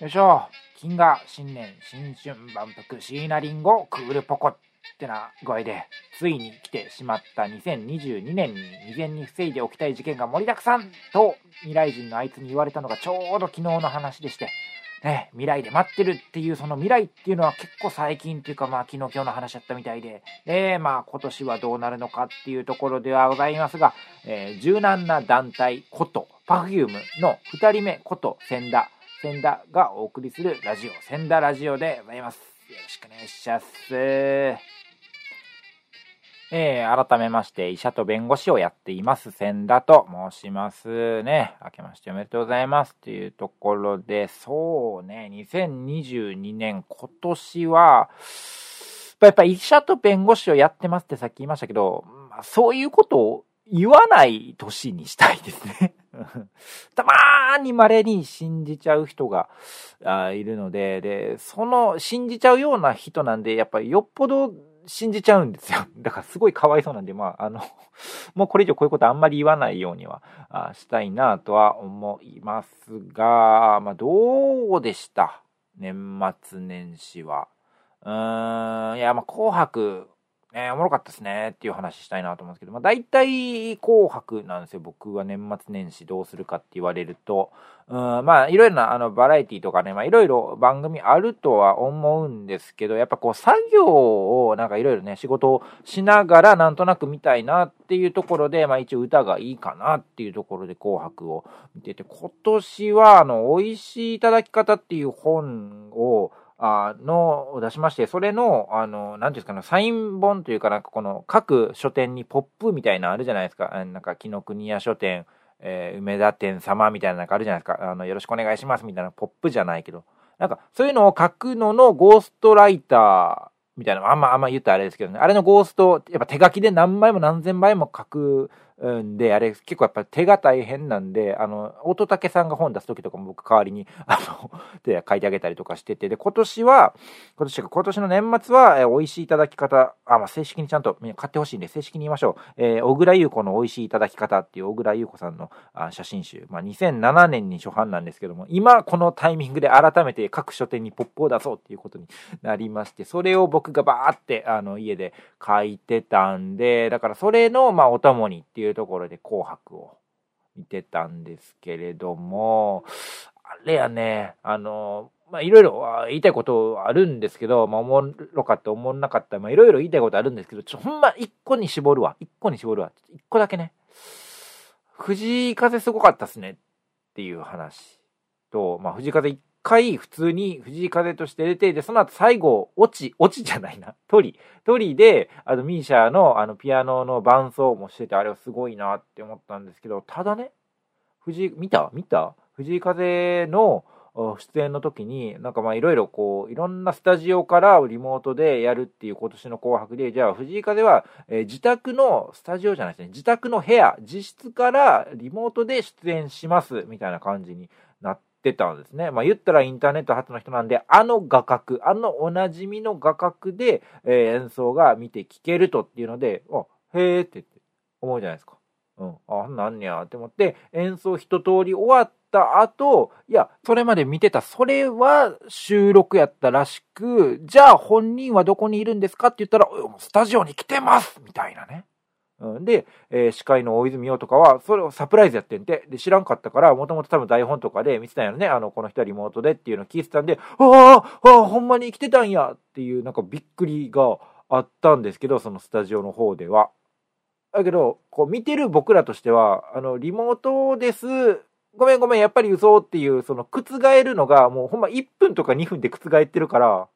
よいしょ。金河新年新春万福椎名林檎クールポコってな具合で、ついに来てしまった。2022年に未然に防いでおきたい事件が盛りだくさんと未来人のあいつに言われたのがちょうど昨日の話でして、ね、未来で待ってるっていうその未来っていうのは結構最近というかまあ昨日今日の話だったみたいで、で、まあ今年はどうなるのかっていうところではございますが、えー、柔軟な団体こと Perfume の2人目こと千田、千田がお送りするラジオ、千田ラジオでございます。よろしくお願いします。えー、改めまして、医者と弁護士をやっています、千田と申しますね。明けましておめでとうございます。というところで、そうね、2022年、今年は、やっぱ医者と弁護士をやってますってさっき言いましたけど、まあ、そういうことを言わない年にしたいですね。たまーに稀に信じちゃう人があいるので、で、その信じちゃうような人なんで、やっぱりよっぽど信じちゃうんですよ。だからすごいかわいそうなんで、まあ、あの、もうこれ以上こういうことあんまり言わないようにはあしたいなとは思いますが、まあ、どうでした？年末年始は。うーん、いや、まあ、紅白、ね、おもろかったですねっていう話したいなと思うんですけど、まあ、大体紅白なんですよ。僕は年末年始どうするかって言われると。うん、まあ、いろいろなあのバラエティとかね、まあ、いろいろ番組あるとは思うんですけど、やっぱこう作業をなんかいろいろね、仕事をしながらなんとなく見たいなっていうところで、まあ一応歌がいいかなっていうところで紅白を見てて、今年はあの、美味しいいただき方っていう本を、あの、を出しまして、それの、あの、なんていうんですかね、サイン本というか、なんかこの各書店にポップみたいなあるじゃないですか。なんか、紀ノ国屋書店、えー、梅田店様みたいななんかあるじゃないですか。あの、よろしくお願いしますみたいなポップじゃないけど。なんか、そういうのを書くののゴーストライターみたいな、あんま、あんま言ったらあれですけどね。あれのゴースト、やっぱ手書きで何枚も何千枚も書くうんで、あれ結構やっぱ手が大変なんで、あの、乙武さんが本出す時とかも僕代わりに、あの、で書いてあげたりとかしてて、で、今年は、今年今年の年末は、えー、美味しいいただき方、あ、まあ、正式にちゃんと買ってほしいんで、正式に言いましょう。えー、小倉優子の美味しいいただき方っていう小倉優子さんのあ写真集、まあ、2007年に初版なんですけども、今このタイミングで改めて各書店にポップを出そうっていうことになりまして、それを僕がバーって、あの、家で書いてたんで、だからそれの、まあ、お供にっていういうところで紅白を見てたんですけれども、あれやね、あの、まあ、いろいろ言いたいことあるんですけど、まあ、おもろかった、おもんなかった、まあ、いろいろ言いたいことあるんですけど、ちょ、ほんま、一個に絞るわ。一個に絞るわ。一個だけね。藤井風すごかったっすねっていう話と、まあ、藤井風一回普通に藤井風として出て、で、その後最後、落ち、落ちじゃないな、トリ。トリで、あの、ミーシャのあの、ピアノの伴奏もしてて、あれはすごいなって思ったんですけど、ただね、藤井、見た？見た？藤井風の出演の時に、なんかまあいろいろこう、いろんなスタジオからリモートでやるっていう今年の紅白で、じゃあ藤井風は、えー、自宅のスタジオじゃないですね、自宅の部屋、自室からリモートで出演します、みたいな感じになって、ってたんですね。まあ言ったらインターネット初の人なんで、あの画角、あのおなじみの画角で、えー、演奏が見て聴けるとっていうので、あ、へーってって思うじゃないですか。うん、あ、なんやって思って、演奏一通り終わった後、いや、それまで見てた、それは収録やったらしく、じゃあ本人はどこにいるんですかって言ったら、スタジオに来てますみたいなね。うん。で、えー、司会の大泉洋とかは、それをサプライズやってんて、で、知らんかったから、もともと多分台本とかで見てたんやろね、あの、この人はリモートでっていうのを聞いてたんで、ああ、ああ、ほんまに来てたんや。っていう、なんかびっくりがあったんですけど、そのスタジオの方では。だけど、こう見てる僕らとしては、あの、リモートです、ごめんごめん、やっぱり嘘っていう、その、覆るのが、もうほんま1分とか2分で覆ってるから、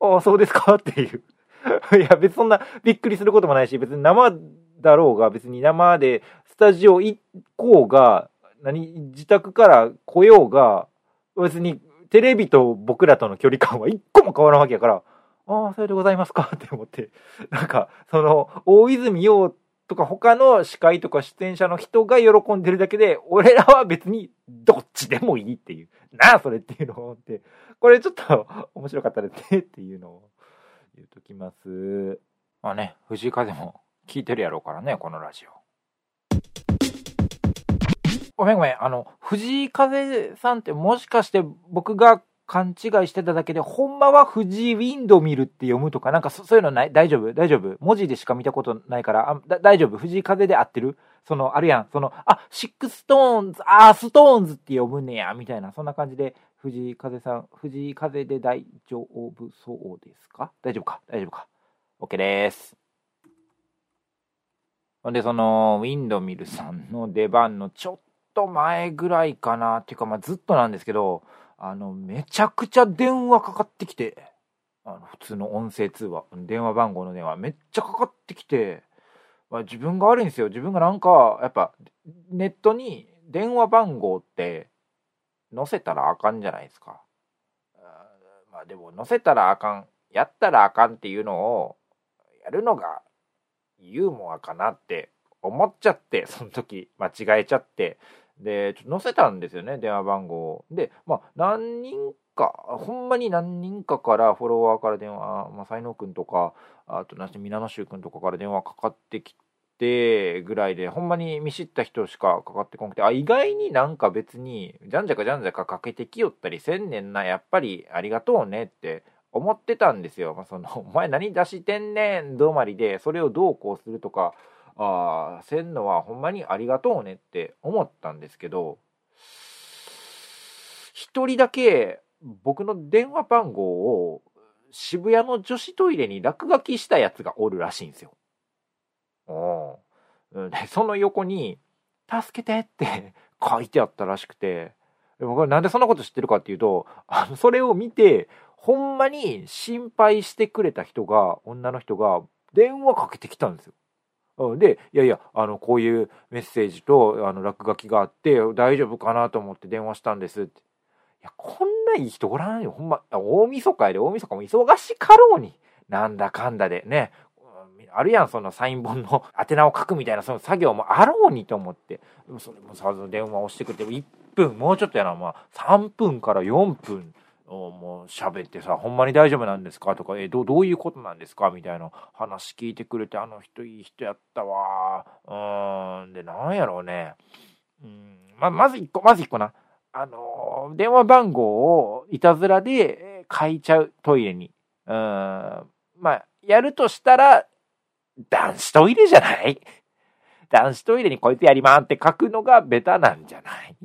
ああ、そうですか？っていう。いや、別にそんなびっくりすることもないし、別に生だろうが、別に生でスタジオ行こうが、何、自宅から来ようが、別にテレビと僕らとの距離感は一個も変わらんわけやから、ああ、それでございますかって思って、なんか、その、大泉洋とか他の司会とか出演者の人が喜んでるだけで、俺らは別にどっちでもいいっていう。なあ、それっていうのを思って、これちょっと面白かったですねっていうのを言うときます。まあね、藤井風も聞いてるやろうからね、このラジオ。ごめんごめん。あの、藤井風さんってもしかして僕が勘違いしてただけで、ほんまは藤井ウィンドミルって読むとか、なんかそういうのない？大丈夫？大丈夫？文字でしか見たことないから、あ大丈夫？藤井風で合ってる？その、あるやん。その、あ、シックストーンズ、あー、ストーンズって読むねや、みたいな、そんな感じで、藤井風さん、藤井風で大丈夫そうですか？大丈夫か？大丈夫か ?OK です。ほんで、その、ウィンドミルさんの出番のちょっと前ぐらいかな、っていうか、まあ、ずっとなんですけど、あの、めちゃくちゃ電話かかってきて、あの、普通の音声通話、電話番号の電話、めっちゃかかってきて、まあ、自分が悪いんですよ。自分がなんか、やっぱ、ネットに電話番号って載せたらあかんじゃないですか。まあでも、載せたらあかん、やったらあかんっていうのを、やるのがユーモアかなって思っちゃって、その時間違えちゃって、で、ちょっと載せたんですよね、電話番号。で、まあ、何人か、ほんまに何人かからフォロワーから電話、まあ、才能くんとか、あと、なし、皆野衆くんとかから電話かかってきてて、ぐらいで、ほんまに見知った人しかかかってこなくて、あ、意外になんか別に、じゃんじゃかじゃんじゃかかけてきよったりせんねんな、やっぱりありがとうねって思ってたんですよ。まあ、その、お前何出してんねん、どまりで、それをどうこうするとか、ああ、せんのはほんまにありがとうねって思ったんですけど、一人だけ僕の電話番号を渋谷の女子トイレに落書きしたやつがおるらしいんですよ。で、その横に、助けてって書いてあったらしくて、僕はなんでそんなこと知ってるかっていうと、あの、それを見て、ほんまに心配してくれた人が、女の人が電話かけてきたんですよ。で、いやいや、あの、こういうメッセージと、あの、落書きがあって、大丈夫かなと思って電話したんですって。いや、こんないい人おらんよ。ほんま、大晦日やで、大晦日も忙しかろうに。なんだかんだでね。あるやん、そのサイン本の 宛名を書くみたいな、その作業もあろうにと思って。でもそれもさ、電話をしてくれて、1分、もうちょっとやな、まあ、3分から4分。もう喋ってさ、ほんまに大丈夫なんですか？とか、え、どどういうことなんですか？みたいな話聞いてくれて、あの人いい人やったわ。うーん、で、なんやろうね。うん、ま、まず一個、まず一個な。あのー、電話番号をいたずらで書いちゃう、トイレに。うん、まあ、やるとしたら、男子トイレじゃない？男子トイレにこいつやりまんって書くのがベタなんじゃない？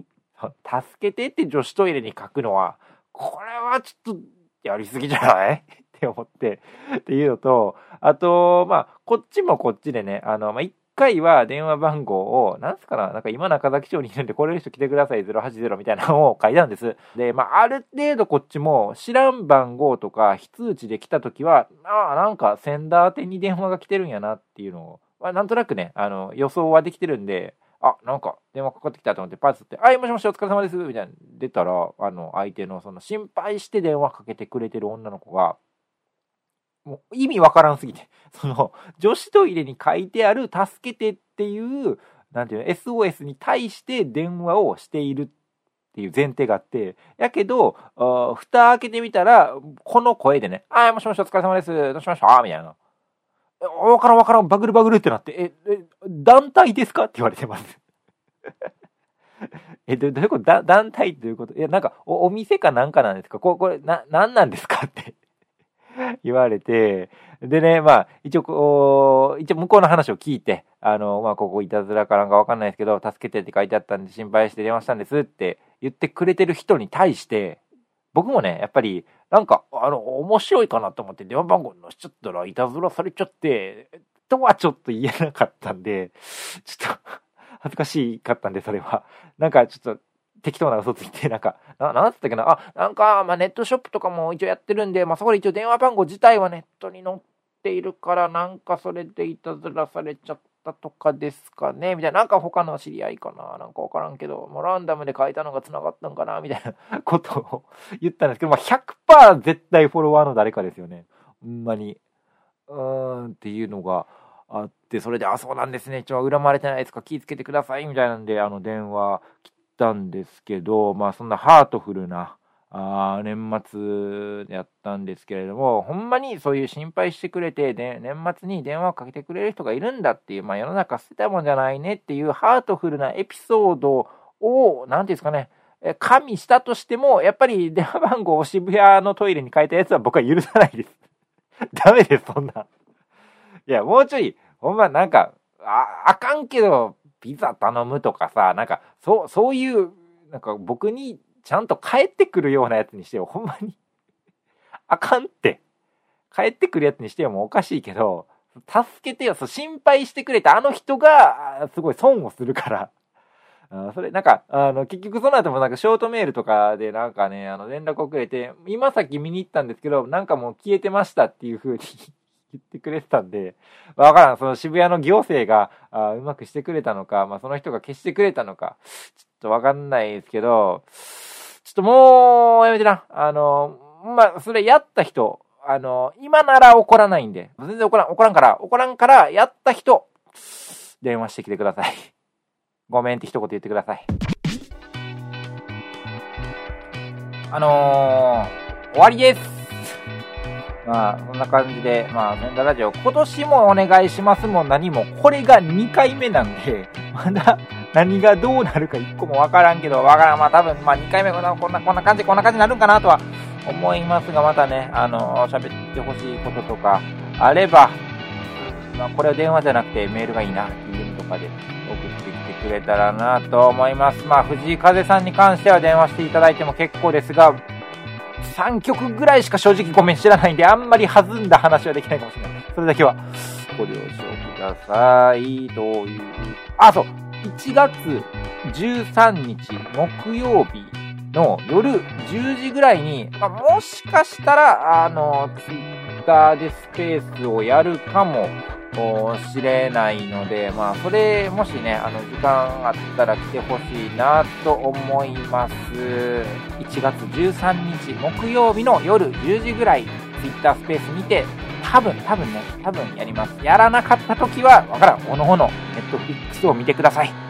助けてって女子トイレに書くのは、これはちょっとやりすぎじゃない？って思って、っていうのと、あと、まあ、こっちもこっちでね、あの、まあ、回は電話番号を、なんすかな、なんか今中崎町にいるんで、これの人来てください、080みたいなのを書いたんです。で、まあ、ある程度こっちも知らん番号とか、非通知で来た時は、ああ、なんかセンダー宛に電話が来てるんやなっていうのを、まあ、なんとなくね、あの、予想はできてるんで、あ、なんか電話かかってきたと思ってパスって、はい、もしもしお疲れ様です、みたいな出たら、あの、相手のその心配して電話かけてくれてる女の子が、もう意味わからんすぎて、その、女子トイレに書いてある助けてっていう、なんていうの、SOS に対して電話をしているっていう前提があって、やけど、あ蓋開けてみたら、この声でね、あ、もしもしお疲れ様です、どうしました？みたいな。わからんわからん、バグルバグルってなって、え、え、団体ですか？って言われてます。え、どういうこと？だ団体っていうこと？いや、なんかお、お店かなんかなんですか？ここれ、な、なんなんですか？って。言われて、でね、まあ、一応、こう、一応向こうの話を聞いて、あの、まあ、ここいたずらかなんかわかんないですけど、助けてって書いてあったんで心配して電話したんですって言ってくれてる人に対して、僕もね、やっぱり、なんか、あの、面白いかなと思って電話番号載しちゃったらいたずらされちゃって、とはちょっと言えなかったんで、ちょっと恥ずかしかったんで、それは。なんかちょっと適当な嘘ついて、なんか、な、なんつったっけな、あ、なんか、まあネットショップとかも一応やってるんで、まあそこで一応電話番号自体はネットに載っているから、なんかそれでいたずらされちゃった。とかですかね？みたいな。なんか他の知り合いかな？なんかわからんけど、もうランダムで書いたのが繋がったんかな？みたいな ことを言ったんですけど、まあ100%絶対フォロワーの誰かですよね。ほんまに。うーんっていうのがあって、それで、あ、そうなんですね。一応恨まれてないですか？気ぃつけてくださいみたいなんで、あの電話切ったんですけど、まあそんなハートフルな、あ年末やったんですけれども、ほんまにそういう心配してくれて、で年末に電話をかけてくれる人がいるんだっていう、まあ、世の中捨てたもんじゃないねっていうハートフルなエピソードをを、なんていうんですかね、加味したとしても、やっぱり電話番号を渋谷のトイレに変えたやつは僕は許さないです。ダメです、そんな。いや、もうちょい、ほんまなんか、あ、あかんけど、ピザ頼むとかさ、なんか、そう、そういう、なんか僕にちゃんと帰ってくるようなやつにしてよ、ほんまに。あかんって。帰ってくるやつにしてよもうおかしいけど、助けてよ、そう、心配してくれたあの人が、すごい損をするから。あそれ、なんか、あの、結局その後もなんかショートメールとかでなんかね、あの、連絡遅れて、今さっき見に行ったんですけど、なんかもう消えてましたっていう風に言ってくれてたんで、わからん。その渋谷の行政が、あうまくしてくれたのか、まあその人が消してくれたのか、ちょっとわかんないですけど、ちょっともう、やめてな。あの、まあ、それやった人、あの、今なら怒らないんで、全然怒らん、怒らんから、怒らんから、やった人、電話してきてください。ごめんって一言言ってください。あのー、終わりです。まあ、そんな感じで、まあ、センダラジオ、今年もお願いしますも何も、これが2回目なんで、まだ何がどうなるか1個もわからんけど、わからん。まあ多分、まあ2回目こんな、こんな、こんな感じ、こんな感じになるんかなとは思いますが、またね、あの、喋ってほしいこととかあれば、まあこれは電話じゃなくてメールがいいな、DM とかで送ってきてくれたらなと思います。まあ藤井風さんに関しては電話していただいても結構ですが、3曲ぐらいしか正直ごめん知らないんで、あんまり弾んだ話はできないかもしれない。それだけはご了承ください。という。あ、そう。1月13日木曜日の夜10時ぐらいに、まあ、もしかしたら、あの、ツイッターでスペースをやるかもしれないので、まあ、それ、もしね、あの、時間あったら来てほしいなと思います。1月13日木曜日の夜10時ぐらい、Twitter スペースにて、多分、多分ね、多分やります。やらなかった時は、わからん。おのおの、Netflix を見てください。